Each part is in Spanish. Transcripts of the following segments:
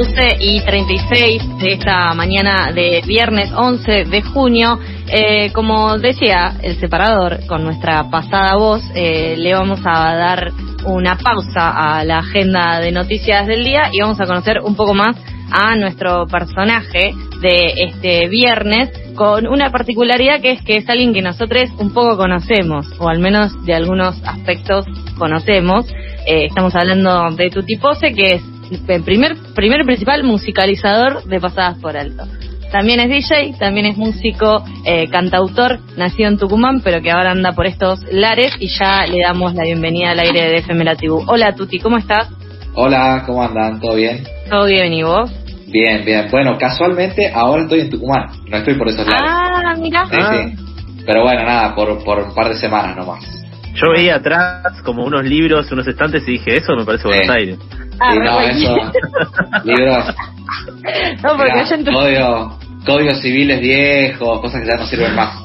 12 y 36 de esta mañana de viernes 11 de junio. Eh, como decía el separador, con nuestra pasada voz, eh, le vamos a dar una pausa a la agenda de noticias del día y vamos a conocer un poco más a nuestro personaje de este viernes con una particularidad que es que es alguien que nosotros un poco conocemos, o al menos de algunos aspectos conocemos. Eh, estamos hablando de Tuti Pose, que es el primer, primer principal musicalizador de Pasadas por Alto. También es DJ, también es músico, eh, cantautor, nacido en Tucumán, pero que ahora anda por estos lares y ya le damos la bienvenida al aire de FM La Hola Tuti, ¿cómo estás? Hola, ¿cómo andan? ¿Todo bien? Todo bien, ¿y vos? Bien, bien. Bueno, casualmente ahora estoy en Tucumán, no estoy por esos lares. Ah, mira. Sí, sí. Pero bueno, nada, por, por un par de semanas nomás. Yo veía atrás como unos libros, unos estantes y dije, eso me parece Buenos Aires. Ah, no, eso. libros. No, porque mira, yo código- códigos civiles viejos, cosas que ya no sirven más.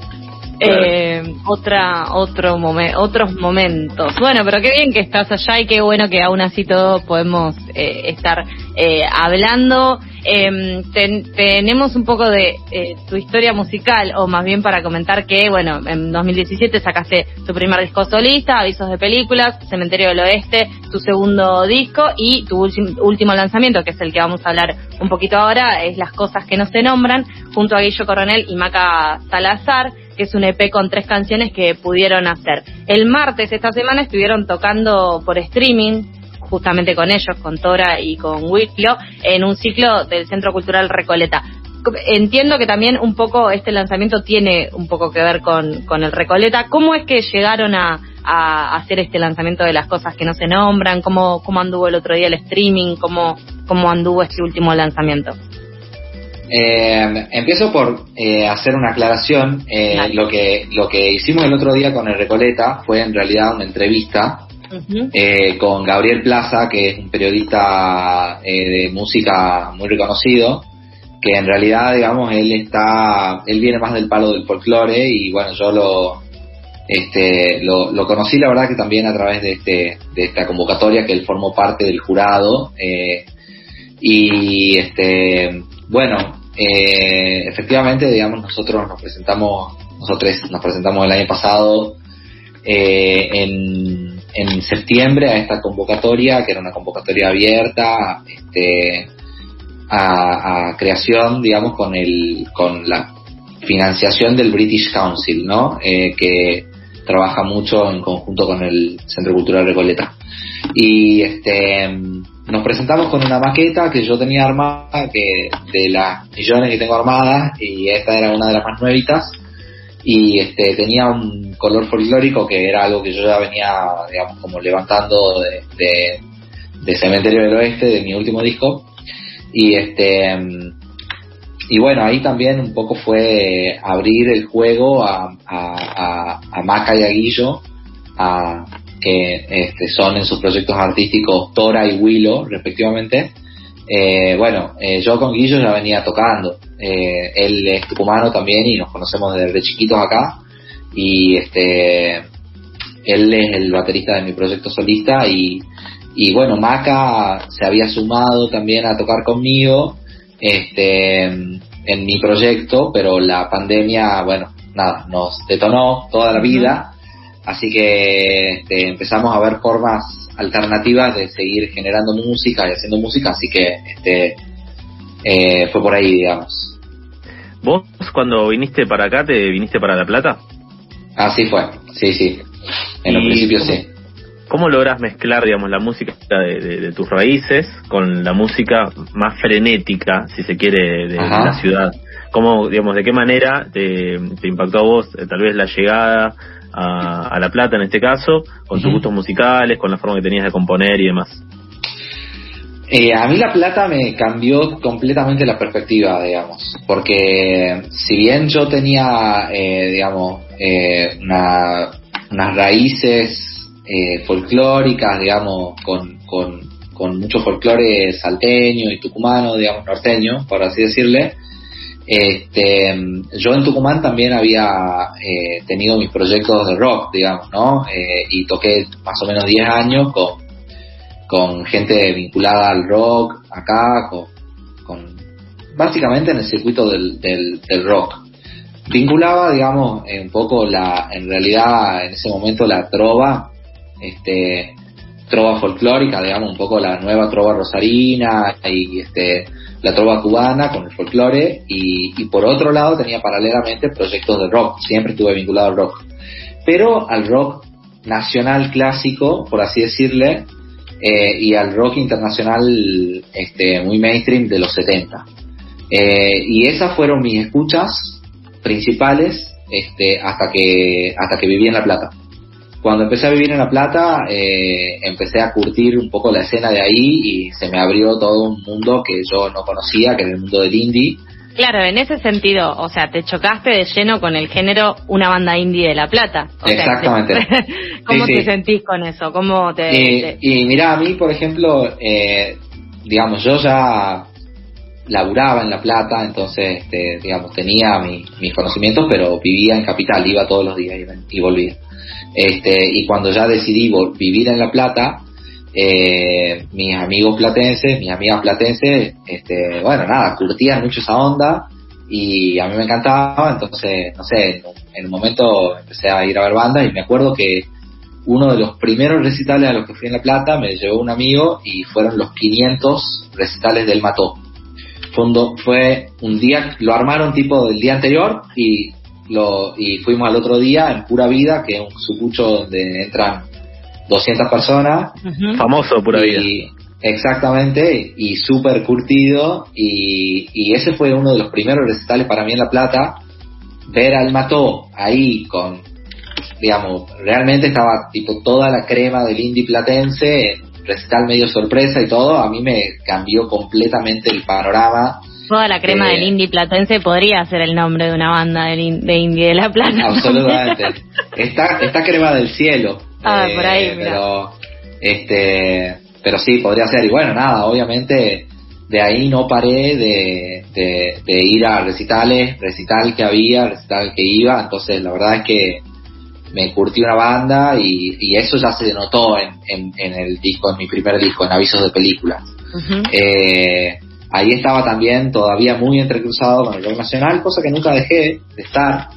eh, otra, otro momen- otros momentos. Bueno, pero qué bien que estás allá y qué bueno que aún así todos podemos eh, estar eh, hablando. Eh, ten- tenemos un poco de eh, tu historia musical, o más bien para comentar que, bueno, en 2017 sacaste tu primer disco solista, Avisos de Películas, Cementerio del Oeste, tu segundo disco y tu último lanzamiento, que es el que vamos a hablar un poquito ahora, es Las Cosas que no se nombran, junto a Guillo Coronel y Maca Salazar que es un EP con tres canciones que pudieron hacer. El martes esta semana estuvieron tocando por streaming, justamente con ellos, con Tora y con Wiclo, en un ciclo del Centro Cultural Recoleta. Entiendo que también un poco este lanzamiento tiene un poco que ver con, con el Recoleta. ¿Cómo es que llegaron a, a hacer este lanzamiento de las cosas que no se nombran? ¿Cómo, cómo anduvo el otro día el streaming? ¿Cómo, cómo anduvo este último lanzamiento? Eh, empiezo por eh, hacer una aclaración. Eh, lo que lo que hicimos el otro día con el Recoleta fue en realidad una entrevista Eh, con Gabriel Plaza, que es un periodista eh, de música muy reconocido, que en realidad, digamos, él está, él viene más del palo del folclore y bueno, yo lo, este, lo, lo conocí la verdad que también a través de este, de esta convocatoria que él formó parte del jurado eh, y este, bueno, eh, efectivamente, digamos, nosotros nos presentamos, nosotros nos presentamos el año pasado eh, en, en septiembre a esta convocatoria, que era una convocatoria abierta este, a, creación, digamos, con, el, con la financiación del British Council, ¿no? Eh, que trabaja mucho en conjunto con el Centro Cultural Recoleta. Y este, nos presentamos con una maqueta que yo tenía armada, que de las millones que tengo armadas, y esta era una de las más nuevitas y este tenía un color folclórico que era algo que yo ya venía digamos como levantando de, Cementerio del Oeste de mi último disco. Y este y bueno ahí también un poco fue abrir el juego a, a, a, a Maca y a Guillo a, que este, son en sus proyectos artísticos Tora y Willow respectivamente eh, bueno, eh, yo con Guillo ya venía tocando. Eh, él es tucumano también y nos conocemos desde chiquitos acá. Y este, él es el baterista de mi proyecto solista y, y bueno, Maca se había sumado también a tocar conmigo este, en mi proyecto, pero la pandemia, bueno, nada, nos detonó toda la vida. Así que este, empezamos a ver formas alternativas de seguir generando música y haciendo música, así que este eh, fue por ahí, digamos. ¿Vos cuando viniste para acá, te viniste para La Plata? Así fue, sí, sí. En un Y principio ¿cómo- sí. ¿Cómo logras mezclar, digamos, la música de, de- de tus raíces con la música más frenética, si se quiere, de, la ciudad? ¿Cómo, digamos, de qué manera te, te impactó a vos, eh, tal vez, la llegada a, a La Plata, en este caso, con tus gustos musicales, con la forma que tenías de componer y demás? Eh, a mí La Plata me cambió completamente la perspectiva, digamos, porque si bien yo tenía, eh, digamos, eh, una- unas raíces eh, folclóricas, digamos, con, con, con mucho folclore salteño y tucumano, digamos, norteño, por así decirle, este, yo en Tucumán también había eh, tenido mis proyectos de rock, digamos, ¿no? Eh, y toqué más o menos 10 años con, con gente vinculada al rock acá, con, básicamente en el circuito del, del, rock. Vinculaba, digamos, un poco la, en realidad en ese momento la trova, este, trova folclórica, digamos, un poco la nueva trova rosarina y este, la trova cubana con el folclore y, y por otro lado tenía paralelamente proyectos de rock, siempre estuve vinculado al rock, pero al rock nacional clásico, por así decirle, eh, y al rock internacional este, muy mainstream de los 70. Eh, y esas fueron mis escuchas principales este, hasta, que, hasta que viví en La Plata. Cuando empecé a vivir en La Plata, eh, empecé a curtir un poco la escena de ahí y se me abrió todo un mundo que yo no conocía, que era el mundo del indie Claro, en ese sentido, o sea, te chocaste de lleno con el género una banda indie de La Plata. Exactamente. ¿Cómo te sentís con eso? ¿Cómo te, y, mira, a mí, por ejemplo, eh, digamos, yo ya laburaba en La Plata, entonces, este, digamos, tenía mis conocimientos, pero vivía en Capital, iba todos los días y, y volvía. Este, y cuando ya decidí vivir en La Plata, eh, mis amigos platenses, mis amigas platenses, este, bueno, nada, curtían mucho esa onda y a mí me encantaba, entonces, no sé, en un momento empecé a ir a ver bandas y me acuerdo que uno de los primeros recitales a los que fui en La Plata me llevó un amigo y fueron los 500 recitales del Mató. Fondo, fue un día, lo armaron tipo del día anterior y lo y fuimos al otro día en Pura Vida, que es un sucucho donde entran 200 personas. Famoso, pura vida. Exactamente, y súper curtido. Y, y ese fue uno de los primeros recitales para mí en La Plata. Ver al Mató ahí con, digamos, realmente estaba tipo toda la crema del indie platense, recital medio sorpresa y todo. A mí me cambió completamente el panorama. Toda la crema del indie platense podría ser el nombre de una banda de, indie de La Plata. Absolutamente. Está, está crema del cielo. Ah, por ahí, eh, Pero, este, pero sí, podría ser. Y bueno, nada, obviamente de ahí no paré de, de, ir a recitales, recital que había, recital que iba. Entonces, la verdad es que me curtí una banda y, y eso ya se denotó en, en, el disco, en mi primer disco, en Avisos de Películas. eh, ahí estaba también todavía muy entrecruzado con el rock nacional, cosa que nunca dejé de estar.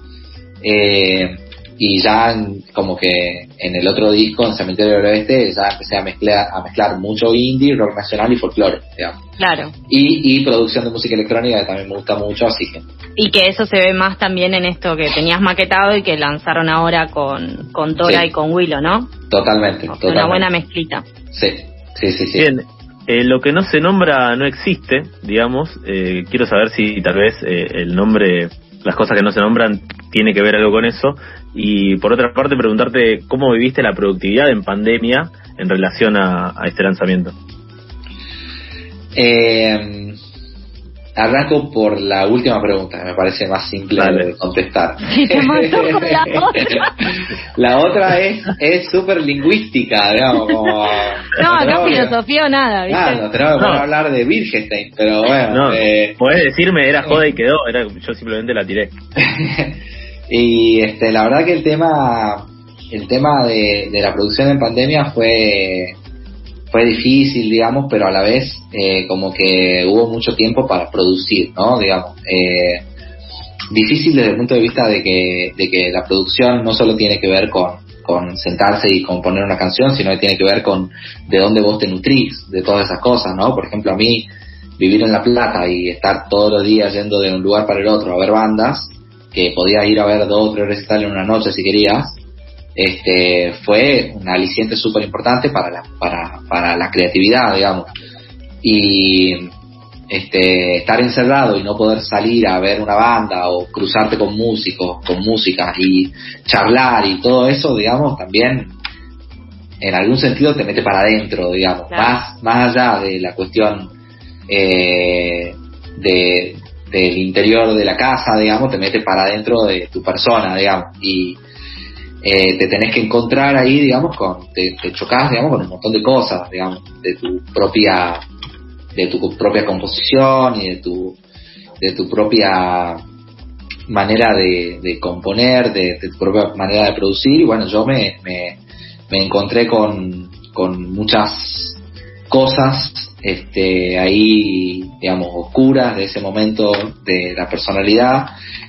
Eh, y ya como que en el otro disco, en Cementerio del Oeste, ya empecé a mezclar, a mezclar mucho indie, rock nacional y folclore, digamos. Claro. Y, y producción de música electrónica que también me gusta mucho, así que... Y que eso se ve más también en esto que tenías maquetado y que lanzaron ahora con, con Tora y con Willow, ¿no? Totalmente, totalmente. Una buena mezclita. Sí, sí, sí, sí. Bien. Eh, lo que no se nombra no existe, digamos. Eh, quiero saber si tal vez eh, el nombre las cosas que no se nombran tiene que ver algo con eso. Y por otra parte, preguntarte cómo viviste la productividad en pandemia en relación a, este lanzamiento. Eh, arranco por la última pregunta, me parece más simple de contestar. la otra es es súper lingüística, digamos, como... No, no filosofía o nada, ¿viste? no tenemos que hablar de Wittgenstein, pero bueno... Eh... Podés decirme, era joda y quedó, era, yo simplemente la tiré. y este la verdad que el tema el tema de, de la producción en pandemia fue fue difícil, digamos, pero a la vez eh, como que hubo mucho tiempo para producir, ¿no? Digamos, eh, difícil desde el punto de vista de que, de que la producción no solo tiene que ver con, con sentarse y componer una canción, sino que tiene que ver con de dónde vos te nutrís, de todas esas cosas, ¿no? Por ejemplo, a mí vivir en La Plata y estar todos los días yendo de un lugar para el otro a ver bandas, que podías ir a ver dos o tres recitales en una noche si querías, este, fue un aliciente súper importante para la, para, para la creatividad, digamos. Y este, estar encerrado y no poder salir a ver una banda o cruzarte con músicos, con música y charlar y todo eso, digamos, también en algún sentido te mete para adentro, digamos, más, más allá de la cuestión eh, de, del interior de la casa, digamos, te mete para adentro de tu persona, digamos, y eh, te tenés que encontrar ahí, digamos, con, te, te chocás, digamos, con un montón de cosas, digamos, de tu propia, de tu propia composición y de tu, de tu propia manera de, de componer, de, tu propia manera de producir, y bueno, yo me, me, me encontré con, con muchas cosas este, ahí, digamos, oscuras de ese momento de la personalidad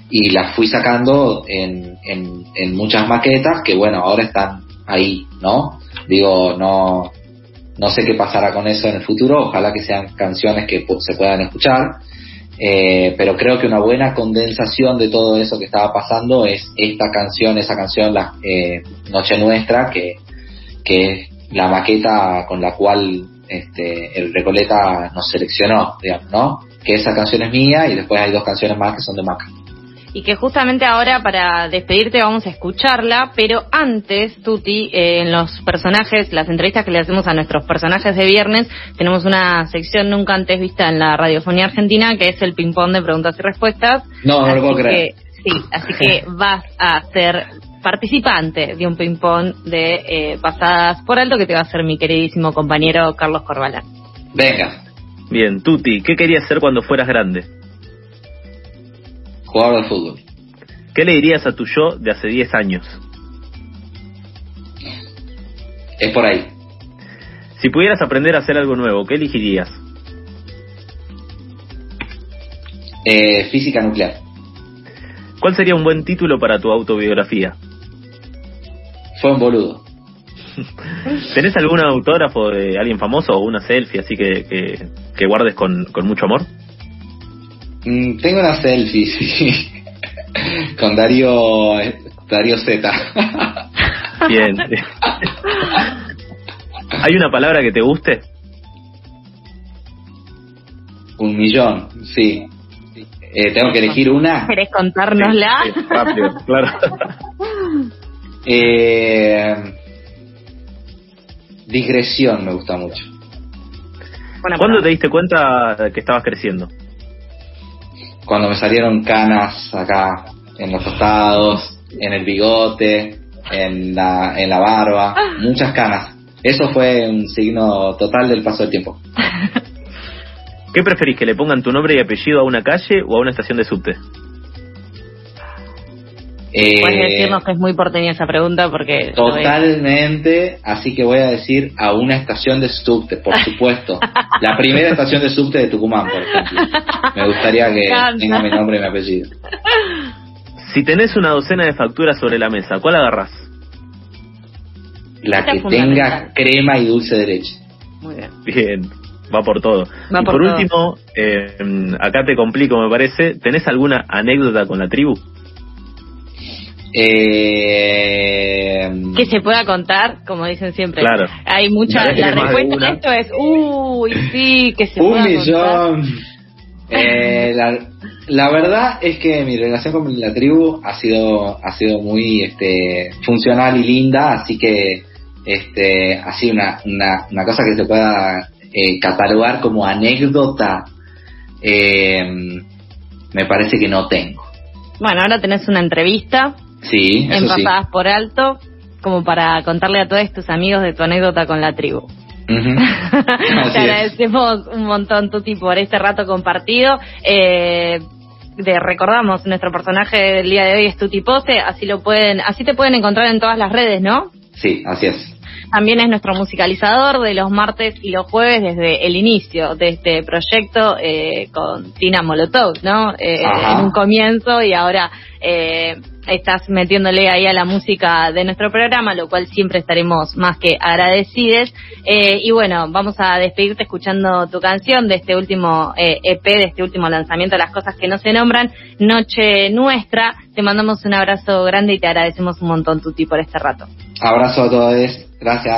y las fui sacando en, en, en muchas maquetas que, bueno, ahora están ahí, ¿no? Digo, no, no sé qué pasará con eso en el futuro, ojalá que sean canciones que se puedan escuchar, eh, pero creo que una buena condensación de todo eso que estaba pasando es esta canción, esa canción, la eh, Noche Nuestra, que, que es la maqueta con la cual este, el Recoleta nos seleccionó, digamos, ¿no? Que esa canción es mía y después hay dos canciones más que son de Maca y que justamente ahora para despedirte vamos a escucharla, pero antes, Tuti, eh, en los personajes, las entrevistas que le hacemos a nuestros personajes de viernes, tenemos una sección nunca antes vista en la radiofonía argentina, que es el ping-pong de preguntas y respuestas. No, no lo puedo creer. Sí, así que vas a ser participante de un ping-pong de eh, pasadas por alto que te va a hacer mi queridísimo compañero Carlos Corbalán. Venga. Bien, Tuti, ¿qué querías ser cuando fueras grande? jugador de fútbol. ¿Qué le dirías a tu yo de hace 10 años? Es por ahí. Si pudieras aprender a hacer algo nuevo, ¿qué elegirías? Eh, física nuclear. ¿Cuál sería un buen título para tu autobiografía? Fue un boludo. ¿Tenés algún autógrafo de alguien famoso o una selfie así que, que, guardes con, con mucho amor? Mm, tengo una selfie, sí. Con Darío, Darío Z. Bien. ¿Hay una palabra que te guste? Un millón, sí. Eh, ¿Tengo que elegir una? ¿Querés contárnosla? rápido, claro. Eh, digresión me gusta mucho. ¿Cuándo te diste cuenta que estabas creciendo? cuando me salieron canas acá en los costados, en el bigote, en la, en la barba, ah. muchas canas. Eso fue un signo total del paso del tiempo. ¿Qué preferís, que le pongan tu nombre y apellido a una calle o a una estación de subte? Eh, Puedes decirnos que es muy porteña esa pregunta porque... Totalmente, así que voy a decir a una estación de subte, por supuesto. la primera estación de subte de Tucumán, por ejemplo. Me gustaría que tenga mi nombre y mi apellido. Si tenés una docena de facturas sobre la mesa, ¿cuál agarrás? La que tenga crema y dulce de leche. Muy bien. Bien, va por todo. y por, último, eh, acá te complico, me parece, ¿tenés alguna anécdota con la tribu? Eh, que se pueda contar, como dicen siempre. Claro. Hay muchas. La respuesta a esto es, uy, sí, que se Un pueda millón. Eh, la, la, verdad es que mi relación con la tribu ha sido ha sido muy este funcional y linda, así que este así una, una, una cosa que se pueda eh, catalogar como anécdota eh, me parece que no tengo. Bueno, ahora tenés una entrevista Sí, en Pasadas por Alto, como para contarle a todos tus amigos de tu anécdota con la tribu. Te agradecemos un montón, Tuti, por este rato compartido. Eh, de, recordamos, nuestro personaje del día de hoy es Tuti Pose, así lo pueden, así te pueden encontrar en todas las redes, ¿no? Sí, así es. También es nuestro musicalizador de los martes y los jueves desde el inicio de este proyecto eh, con Tina Molotov, ¿no? Eh, en un comienzo y ahora eh, estás metiéndole ahí a la música de nuestro programa, lo cual siempre estaremos más que agradecidos. Eh, y bueno, vamos a despedirte escuchando tu canción de este último eh, EP, de este último lanzamiento, Las Cosas que no se nombran, Noche Nuestra. Te mandamos un abrazo grande y te agradecemos un montón, Tuti, por este rato. Abrazo a todos, gracias.